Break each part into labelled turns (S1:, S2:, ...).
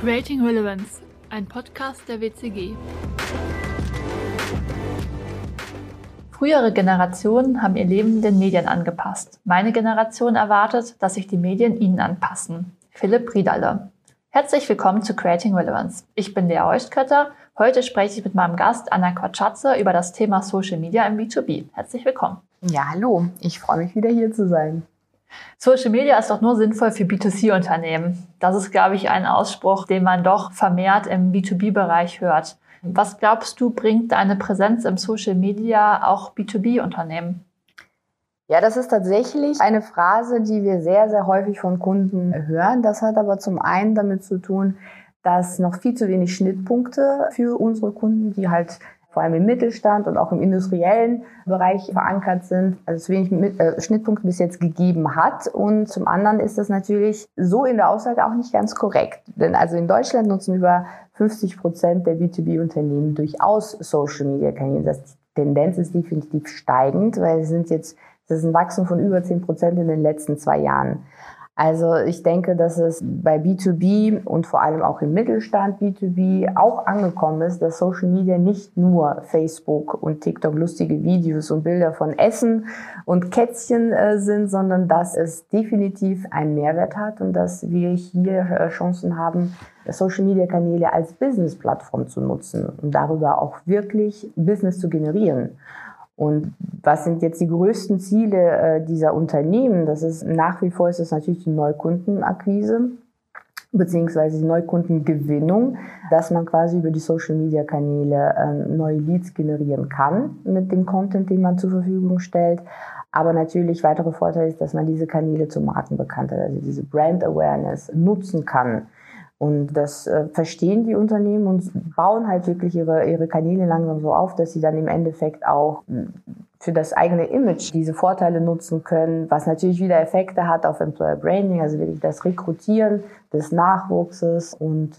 S1: Creating Relevance, ein Podcast der WCG. Frühere Generationen haben ihr Leben den Medien angepasst. Meine Generation erwartet, dass sich die Medien ihnen anpassen. Philipp Riedalle. Herzlich willkommen zu Creating Relevance. Ich bin Lea Heustkötter. Heute spreche ich mit meinem Gast Anna Quatschatze über das Thema Social Media im B2B. Herzlich willkommen.
S2: Ja, hallo. Ich freue mich wieder hier zu sein.
S1: Social Media ist doch nur sinnvoll für B2C-Unternehmen. Das ist, glaube ich, ein Ausspruch, den man doch vermehrt im B2B-Bereich hört. Was glaubst du, bringt deine Präsenz im Social Media auch B2B-Unternehmen?
S2: Ja, das ist tatsächlich eine Phrase, die wir sehr, sehr häufig von Kunden hören. Das hat aber zum einen damit zu tun, dass noch viel zu wenig Schnittpunkte für unsere Kunden, die halt vor allem im Mittelstand und auch im industriellen Bereich verankert sind, also zu wenig äh, Schnittpunkte bis jetzt gegeben hat. Und zum anderen ist das natürlich so in der Aussage auch nicht ganz korrekt. Denn also in Deutschland nutzen über 50 Prozent der B2B-Unternehmen durchaus Social Media Kanäle. Das Tendenz ist definitiv steigend, weil es sind jetzt, das ist ein Wachstum von über 10 Prozent in den letzten zwei Jahren. Also ich denke, dass es bei B2B und vor allem auch im Mittelstand B2B auch angekommen ist, dass Social Media nicht nur Facebook und TikTok lustige Videos und Bilder von Essen und Kätzchen äh, sind, sondern dass es definitiv einen Mehrwert hat und dass wir hier äh, Chancen haben, Social Media Kanäle als Business-Plattform zu nutzen und darüber auch wirklich Business zu generieren. Und was sind jetzt die größten Ziele äh, dieser Unternehmen? Das ist nach wie vor ist es natürlich die Neukundenakquise beziehungsweise die Neukundengewinnung, dass man quasi über die Social Media Kanäle äh, neue Leads generieren kann mit dem Content, den man zur Verfügung stellt. Aber natürlich weitere Vorteil ist, dass man diese Kanäle zur Markenbekanntheit, also diese Brand Awareness nutzen kann. Und das äh, verstehen die Unternehmen und bauen halt wirklich ihre, ihre Kanäle langsam so auf, dass sie dann im Endeffekt auch hm, für das eigene Image diese Vorteile nutzen können, was natürlich wieder Effekte hat auf Employer Branding, also wirklich das Rekrutieren des Nachwuchses und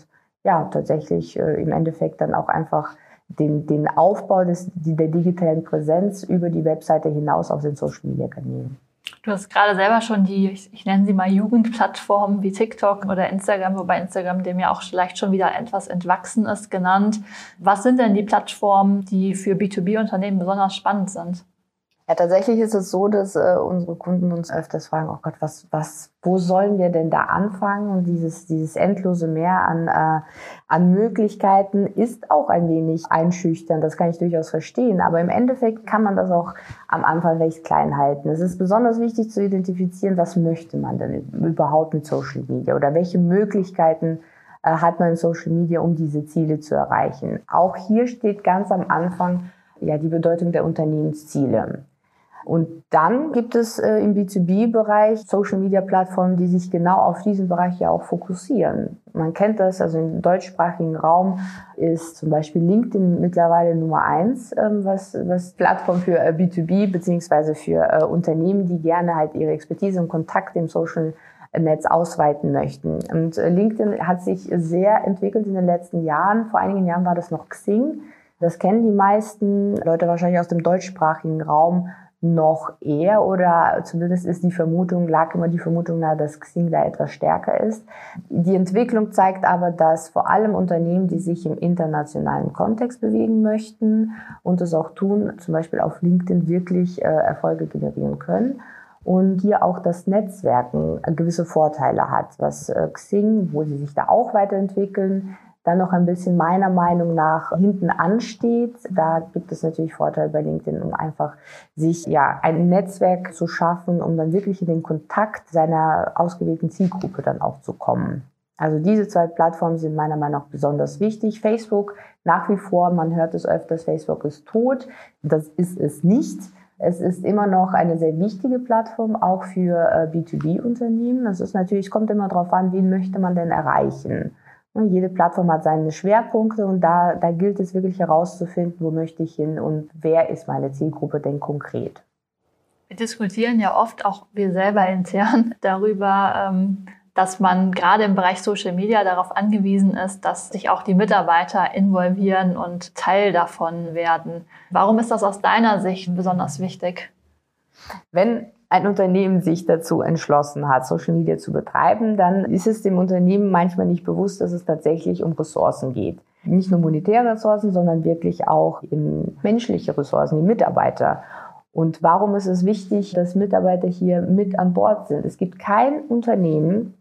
S2: ja, tatsächlich äh, im Endeffekt dann auch einfach den, den Aufbau des, der digitalen Präsenz über die Webseite hinaus auf den Social Media Kanälen.
S1: Du hast gerade selber schon die, ich, ich nenne sie mal Jugendplattformen wie TikTok oder Instagram, wobei Instagram dem ja auch vielleicht schon wieder etwas entwachsen ist, genannt. Was sind denn die Plattformen, die für B2B-Unternehmen besonders spannend sind?
S2: Ja, tatsächlich ist es so, dass äh, unsere Kunden uns öfters fragen, oh Gott, was, was, wo sollen wir denn da anfangen? Und dieses, dieses endlose Meer an, äh, an Möglichkeiten ist auch ein wenig einschüchtern. Das kann ich durchaus verstehen. Aber im Endeffekt kann man das auch am Anfang recht klein halten. Es ist besonders wichtig zu identifizieren, was möchte man denn überhaupt mit Social Media oder welche Möglichkeiten äh, hat man in Social Media, um diese Ziele zu erreichen. Auch hier steht ganz am Anfang ja die Bedeutung der Unternehmensziele. Und dann gibt es äh, im B2B-Bereich Social-Media-Plattformen, die sich genau auf diesen Bereich ja auch fokussieren. Man kennt das, also im deutschsprachigen Raum ist zum Beispiel LinkedIn mittlerweile Nummer eins, ähm, was, was Plattform für äh, B2B beziehungsweise für äh, Unternehmen, die gerne halt ihre Expertise und Kontakte im Social Netz ausweiten möchten. Und äh, LinkedIn hat sich sehr entwickelt in den letzten Jahren. Vor einigen Jahren war das noch Xing. Das kennen die meisten Leute wahrscheinlich aus dem deutschsprachigen Raum noch eher oder zumindest ist die Vermutung, lag immer die Vermutung nahe, dass Xing da etwas stärker ist. Die Entwicklung zeigt aber, dass vor allem Unternehmen, die sich im internationalen Kontext bewegen möchten und es auch tun, zum Beispiel auf LinkedIn wirklich äh, Erfolge generieren können und hier auch das Netzwerken gewisse Vorteile hat, was äh, Xing, wo sie sich da auch weiterentwickeln, dann noch ein bisschen meiner Meinung nach hinten ansteht. Da gibt es natürlich Vorteile bei LinkedIn, um einfach sich ja ein Netzwerk zu schaffen, um dann wirklich in den Kontakt seiner ausgewählten Zielgruppe dann auch zu kommen. Also diese zwei Plattformen sind meiner Meinung nach besonders wichtig. Facebook nach wie vor, man hört es öfters, Facebook ist tot. Das ist es nicht. Es ist immer noch eine sehr wichtige Plattform, auch für äh, B2B-Unternehmen. Das ist natürlich, kommt immer darauf an, wen möchte man denn erreichen. Ne, jede Plattform hat seine Schwerpunkte und da, da gilt es wirklich herauszufinden, wo möchte ich hin und wer ist meine Zielgruppe denn konkret.
S1: Wir diskutieren ja oft auch wir selber intern darüber, ähm, dass man gerade im Bereich Social Media darauf angewiesen ist, dass sich auch die Mitarbeiter involvieren und Teil davon werden. Warum ist das aus deiner Sicht besonders wichtig?
S2: Wenn ein Unternehmen sich dazu entschlossen hat, Social Media zu betreiben, dann ist es dem Unternehmen manchmal nicht bewusst, dass es tatsächlich um Ressourcen geht. Nicht nur monetäre Ressourcen, sondern wirklich auch in menschliche Ressourcen, die Mitarbeiter. Und warum ist es wichtig, dass Mitarbeiter hier mit an Bord sind? Es gibt kein Unternehmen,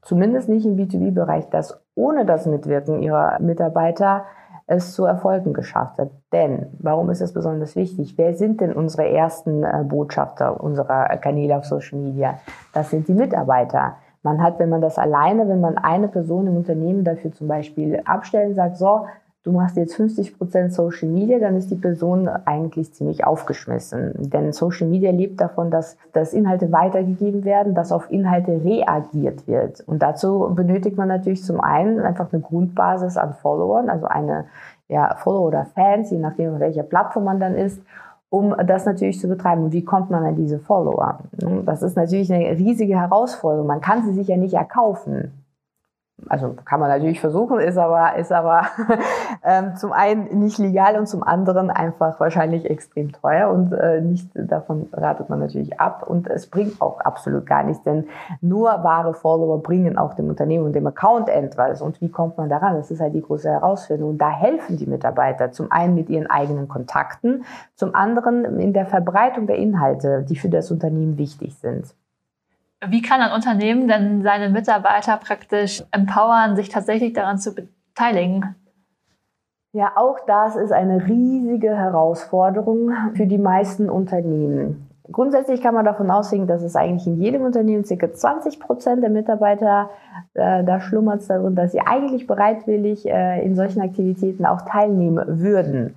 S2: zumindest nicht im B2B-Bereich, das ohne das Mitwirken ihrer Mitarbeiter es zu Erfolgen geschafft hat. Denn, warum ist das besonders wichtig? Wer sind denn unsere ersten äh, Botschafter unserer Kanäle auf Social Media? Das sind die Mitarbeiter. Man hat, wenn man das alleine, wenn man eine Person im Unternehmen dafür zum Beispiel abstellen sagt, so, du machst jetzt 50 Prozent Social Media, dann ist die Person eigentlich ziemlich aufgeschmissen. Denn Social Media lebt davon, dass, dass Inhalte weitergegeben werden, dass auf Inhalte reagiert wird. Und dazu benötigt man natürlich zum einen einfach eine Grundbasis an Followern, also eine ja, Follower oder Fans, je nachdem, auf welcher Plattform man dann ist um das natürlich zu betreiben. Und wie kommt man an diese Follower? Das ist natürlich eine riesige Herausforderung. Man kann sie sich ja nicht erkaufen also kann man natürlich versuchen, ist aber, ist aber ähm, zum einen nicht legal und zum anderen einfach wahrscheinlich extrem teuer und äh, nicht davon ratet man natürlich ab und es bringt auch absolut gar nichts, denn nur wahre Follower bringen auch dem Unternehmen und dem Account etwas und wie kommt man daran? Das ist halt die große Herausforderung da helfen die Mitarbeiter zum einen mit ihren eigenen Kontakten, zum anderen in der Verbreitung der Inhalte, die für das Unternehmen wichtig sind.
S1: Wie kann ein Unternehmen denn seine Mitarbeiter praktisch empowern, sich tatsächlich daran zu beteiligen?
S2: Ja, auch das ist eine riesige Herausforderung für die meisten Unternehmen. Grundsätzlich kann man davon ausgehen, dass es eigentlich in jedem Unternehmen ca. 20 Prozent der Mitarbeiter, äh, da schlummert darin, dass sie eigentlich bereitwillig äh, in solchen Aktivitäten auch teilnehmen würden.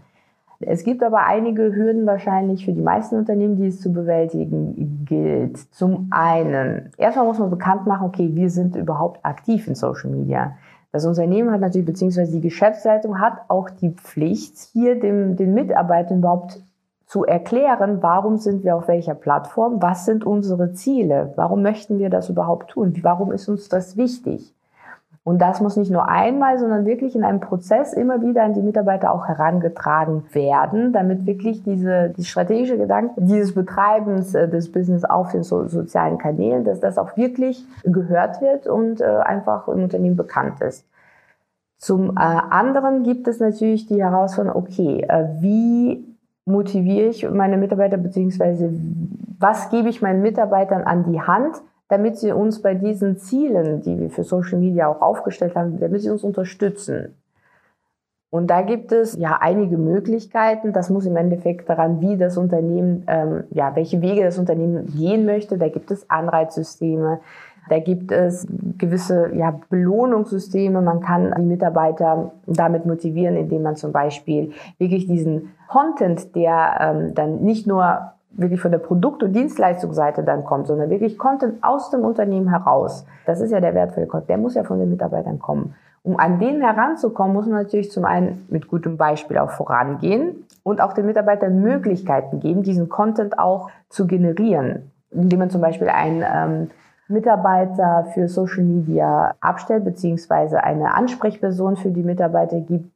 S2: Es gibt aber einige Hürden wahrscheinlich für die meisten Unternehmen, die es zu bewältigen gilt. Zum einen, erstmal muss man bekannt machen, okay, wir sind überhaupt aktiv in Social Media. Das Unternehmen hat natürlich, beziehungsweise die Geschäftsleitung hat auch die Pflicht, hier dem, den Mitarbeitern überhaupt zu erklären, warum sind wir auf welcher Plattform, was sind unsere Ziele, warum möchten wir das überhaupt tun, warum ist uns das wichtig. Und das muss nicht nur einmal, sondern wirklich in einem Prozess immer wieder an die Mitarbeiter auch herangetragen werden, damit wirklich diese, die strategische Gedanke dieses Betreibens äh, des Business auf den so, sozialen Kanälen, dass das auch wirklich gehört wird und äh, einfach im Unternehmen bekannt ist. Zum äh, anderen gibt es natürlich die Herausforderung, okay, äh, wie motiviere ich meine Mitarbeiter, beziehungsweise was gebe ich meinen Mitarbeitern an die Hand, damit sie uns bei diesen Zielen, die wir für Social Media auch aufgestellt haben, damit sie uns unterstützen. Und da gibt es ja einige Möglichkeiten. Das muss im Endeffekt daran, wie das Unternehmen, ähm, ja, welche Wege das Unternehmen gehen möchte. Da gibt es Anreizsysteme. Da gibt es gewisse ja, Belohnungssysteme. Man kann die Mitarbeiter damit motivieren, indem man zum Beispiel wirklich diesen Content, der ähm, dann nicht nur wirklich von der Produkt- und Dienstleistungsseite dann kommt, sondern wirklich Content aus dem Unternehmen heraus. Das ist ja der wertvolle Content. Der muss ja von den Mitarbeitern kommen. Um an den heranzukommen, muss man natürlich zum einen mit gutem Beispiel auch vorangehen und auch den Mitarbeitern Möglichkeiten geben, diesen Content auch zu generieren, indem man zum Beispiel einen ähm, Mitarbeiter für Social Media abstellt, beziehungsweise eine Ansprechperson für die Mitarbeiter gibt,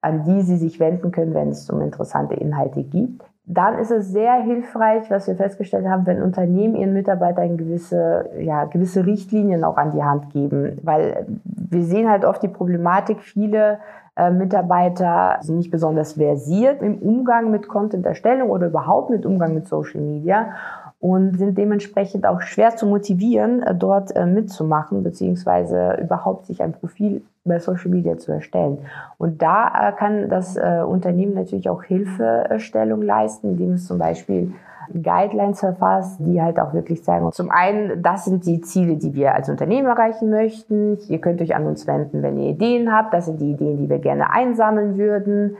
S2: an die sie sich wenden können, wenn es um interessante Inhalte gibt dann ist es sehr hilfreich, was wir festgestellt haben, wenn Unternehmen ihren Mitarbeitern gewisse, ja, gewisse Richtlinien auch an die Hand geben. Weil wir sehen halt oft die Problematik, viele äh, Mitarbeiter sind nicht besonders versiert im Umgang mit Content-Erstellung oder überhaupt mit Umgang mit Social Media und sind dementsprechend auch schwer zu motivieren, äh, dort äh, mitzumachen, beziehungsweise überhaupt sich ein Profil bei Social Media zu erstellen. Und da äh, kann das Unternehmen natürlich auch Hilfestellung leisten, indem es zum Beispiel Guidelines verfasst, die halt auch wirklich sagen, zum einen, das sind die Ziele, die wir als Unternehmen erreichen möchten. Ihr könnt euch an uns wenden, wenn ihr Ideen habt. Das sind die Ideen, die wir gerne einsammeln würden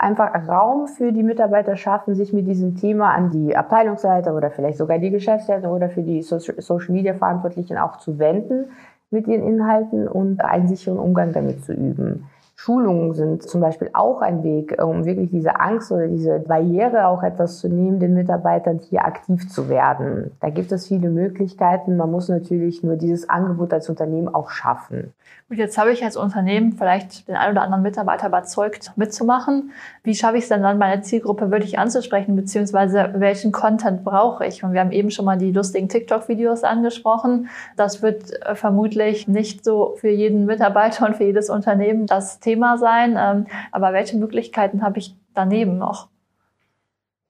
S2: einfach Raum für die Mitarbeiter schaffen, sich mit diesem Thema an die Abteilungsleiter oder vielleicht sogar die Geschäftsleitung oder für die Social Media Verantwortlichen auch zu wenden mit ihren Inhalten und einen sicheren Umgang damit zu üben. Schulungen sind zum Beispiel auch ein Weg, um wirklich diese Angst oder diese Barriere auch etwas zu nehmen, den Mitarbeitern hier aktiv zu werden. Da gibt es viele Möglichkeiten. Man muss natürlich nur dieses Angebot als Unternehmen auch schaffen.
S1: Und jetzt habe ich als Unternehmen vielleicht den einen oder anderen Mitarbeiter überzeugt, mitzumachen. Wie schaffe ich es denn dann, meine Zielgruppe wirklich anzusprechen, beziehungsweise welchen Content brauche ich? Und wir haben eben schon mal die lustigen TikTok-Videos angesprochen. Das wird äh, vermutlich nicht so für jeden Mitarbeiter und für jedes Unternehmen das Thema sein. Ähm, aber welche Möglichkeiten habe ich daneben noch?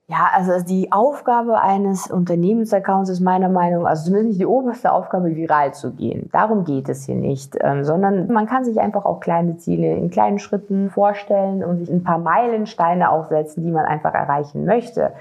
S2: Ja, also die Aufgabe eines Unternehmensaccounts ist meiner Meinung nach, also zumindest nicht die oberste Aufgabe, viral zu gehen. Darum geht es hier nicht, ähm, sondern man kann sich einfach auch kleine Ziele in kleinen Schritten vorstellen und sich ein paar Meilensteine auch setzen, die man einfach erreichen möchte.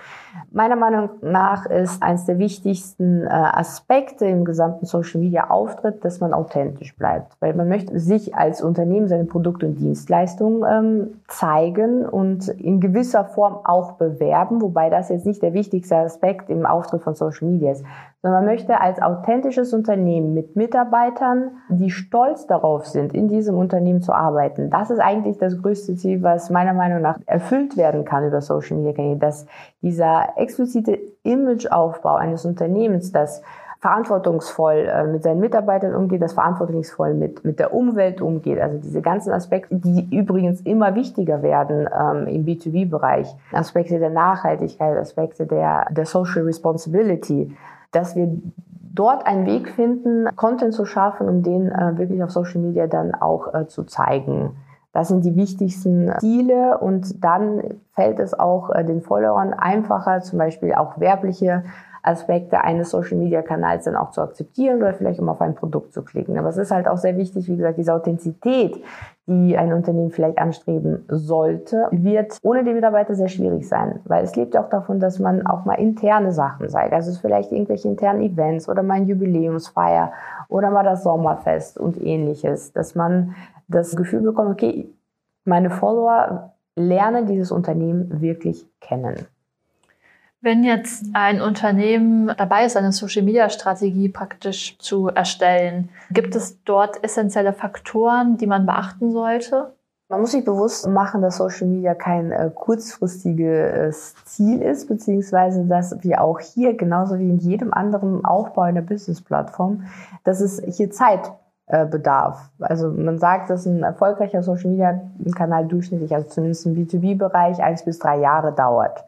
S2: Meiner Meinung nach ist eines der wichtigsten äh, Aspekte im gesamten Social Media Auftritt, dass man authentisch bleibt, weil man möchte sich als Unternehmen seine Produkte und Dienstleistungen ähm, zeigen und in gewisser Form auch bewerben, wobei das jetzt nicht der wichtigste Aspekt im Auftritt von Social Media ist, sondern man möchte als authentisches Unternehmen mit Mitarbeitern, die stolz darauf sind, in diesem Unternehmen zu arbeiten. Das ist eigentlich das größte Ziel, was meiner Meinung nach erfüllt werden kann über Social Media Kanäle, dass dieser explizite Imageaufbau eines Unternehmens, das verantwortungsvoll äh, mit seinen Mitarbeitern umgeht, das verantwortungsvoll mit, mit der Umwelt umgeht. Also diese ganzen Aspekte, die übrigens immer wichtiger werden ähm, im B2B-Bereich. Aspekte der Nachhaltigkeit, Aspekte der, der Social Responsibility dass wir dort einen Weg finden, Content zu schaffen, um den äh, wirklich auf Social Media dann auch äh, zu zeigen. Das sind die wichtigsten Ziele und dann fällt es auch äh, den Followern einfacher, zum Beispiel auch werbliche Aspekte eines Social Media Kanals dann auch zu akzeptieren oder vielleicht um auf ein Produkt zu klicken. Aber es ist halt auch sehr wichtig, wie gesagt, diese Authentizität, die ein Unternehmen vielleicht anstreben sollte, wird ohne die Mitarbeiter sehr schwierig sein, weil es lebt ja auch davon, dass man auch mal interne Sachen zeigt. Also es ist vielleicht irgendwelche internen Events oder mal ein Jubiläumsfeier oder mal das Sommerfest und ähnliches, dass man das Gefühl bekommt, okay, meine Follower lernen dieses Unternehmen wirklich kennen.
S1: Wenn jetzt ein Unternehmen dabei ist, eine Social-Media-Strategie praktisch zu erstellen, gibt es dort essentielle Faktoren, die man beachten sollte?
S2: Man muss sich bewusst machen, dass Social Media kein äh, kurzfristiges Ziel ist, beziehungsweise dass wir auch hier, genauso wie in jedem anderen Aufbau einer Business-Plattform, dass es hier Zeit äh, bedarf. Also man sagt, dass ein erfolgreicher Social Media Kanal durchschnittlich, also zumindest im B2B-Bereich, eins bis drei Jahre dauert.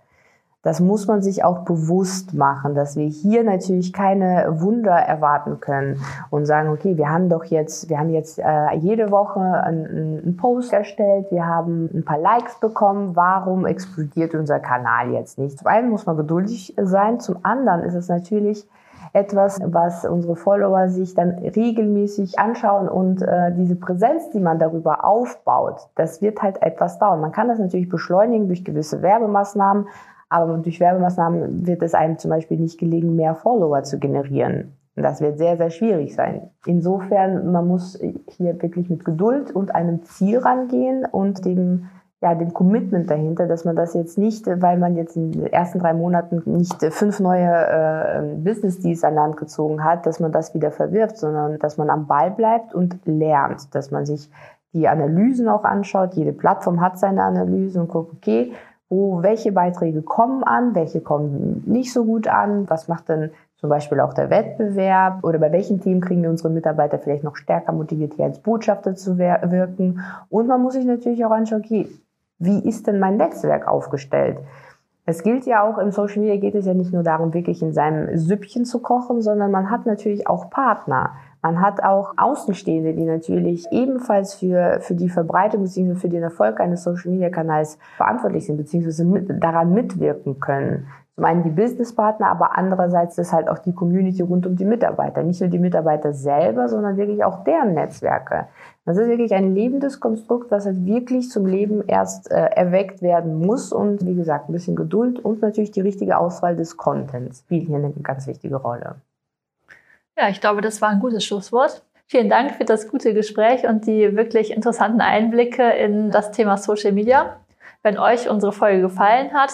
S2: Das muss man sich auch bewusst machen, dass wir hier natürlich keine Wunder erwarten können und sagen, okay, wir haben doch jetzt, wir haben jetzt äh, jede Woche einen, einen Post erstellt, wir haben ein paar Likes bekommen, warum explodiert unser Kanal jetzt nicht? Zum einen muss man geduldig sein, zum anderen ist es natürlich etwas, was unsere Follower sich dann regelmäßig anschauen und äh, diese Präsenz, die man darüber aufbaut, das wird halt etwas dauern. Man kann das natürlich beschleunigen durch gewisse Werbemaßnahmen, aber durch Werbemaßnahmen wird es einem zum Beispiel nicht gelingen, mehr Follower zu generieren. Das wird sehr, sehr schwierig sein. Insofern, man muss hier wirklich mit Geduld und einem Ziel rangehen und dem, ja, dem Commitment dahinter, dass man das jetzt nicht, weil man jetzt in den ersten drei Monaten nicht fünf neue äh, Business Deals an Land gezogen hat, dass man das wieder verwirft, sondern dass man am Ball bleibt und lernt, dass man sich die Analysen auch anschaut. Jede Plattform hat seine Analyse und guckt, okay, wo welche Beiträge kommen an, welche kommen nicht so gut an, was macht denn zum Beispiel auch der Wettbewerb oder bei welchen Themen kriegen wir unsere Mitarbeiter vielleicht noch stärker motiviert, hier als Botschafter zu wirken. Und man muss sich natürlich auch anschauen, okay, wie ist denn mein Netzwerk aufgestellt? Es gilt ja auch im Social Media geht es ja nicht nur darum, wirklich in seinem Süppchen zu kochen, sondern man hat natürlich auch Partner. Man hat auch Außenstehende, die natürlich ebenfalls für, für die Verbreitung bzw. für den Erfolg eines Social-Media-Kanals verantwortlich sind bzw. Mit, daran mitwirken können. Zum einen die Businesspartner, aber andererseits ist halt auch die Community rund um die Mitarbeiter. Nicht nur die Mitarbeiter selber, sondern wirklich auch deren Netzwerke. Das ist wirklich ein lebendes Konstrukt, was halt wirklich zum Leben erst äh, erweckt werden muss. Und wie gesagt, ein bisschen Geduld und natürlich die richtige Auswahl des Contents spielt hier eine ganz wichtige Rolle.
S1: Ja, ich glaube, das war ein gutes Schlusswort. Vielen Dank für das gute Gespräch und die wirklich interessanten Einblicke in das Thema Social Media. Wenn euch unsere Folge gefallen hat,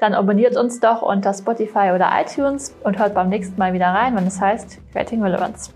S1: dann abonniert uns doch unter Spotify oder iTunes und hört beim nächsten Mal wieder rein, wenn es heißt Creating Relevance.